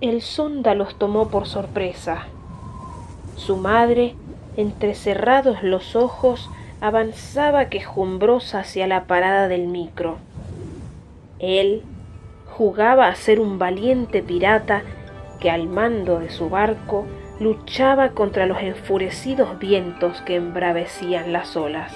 El sonda los tomó por sorpresa. Su madre, entrecerrados los ojos, avanzaba quejumbrosa hacia la parada del micro. Él jugaba a ser un valiente pirata que al mando de su barco luchaba contra los enfurecidos vientos que embravecían las olas.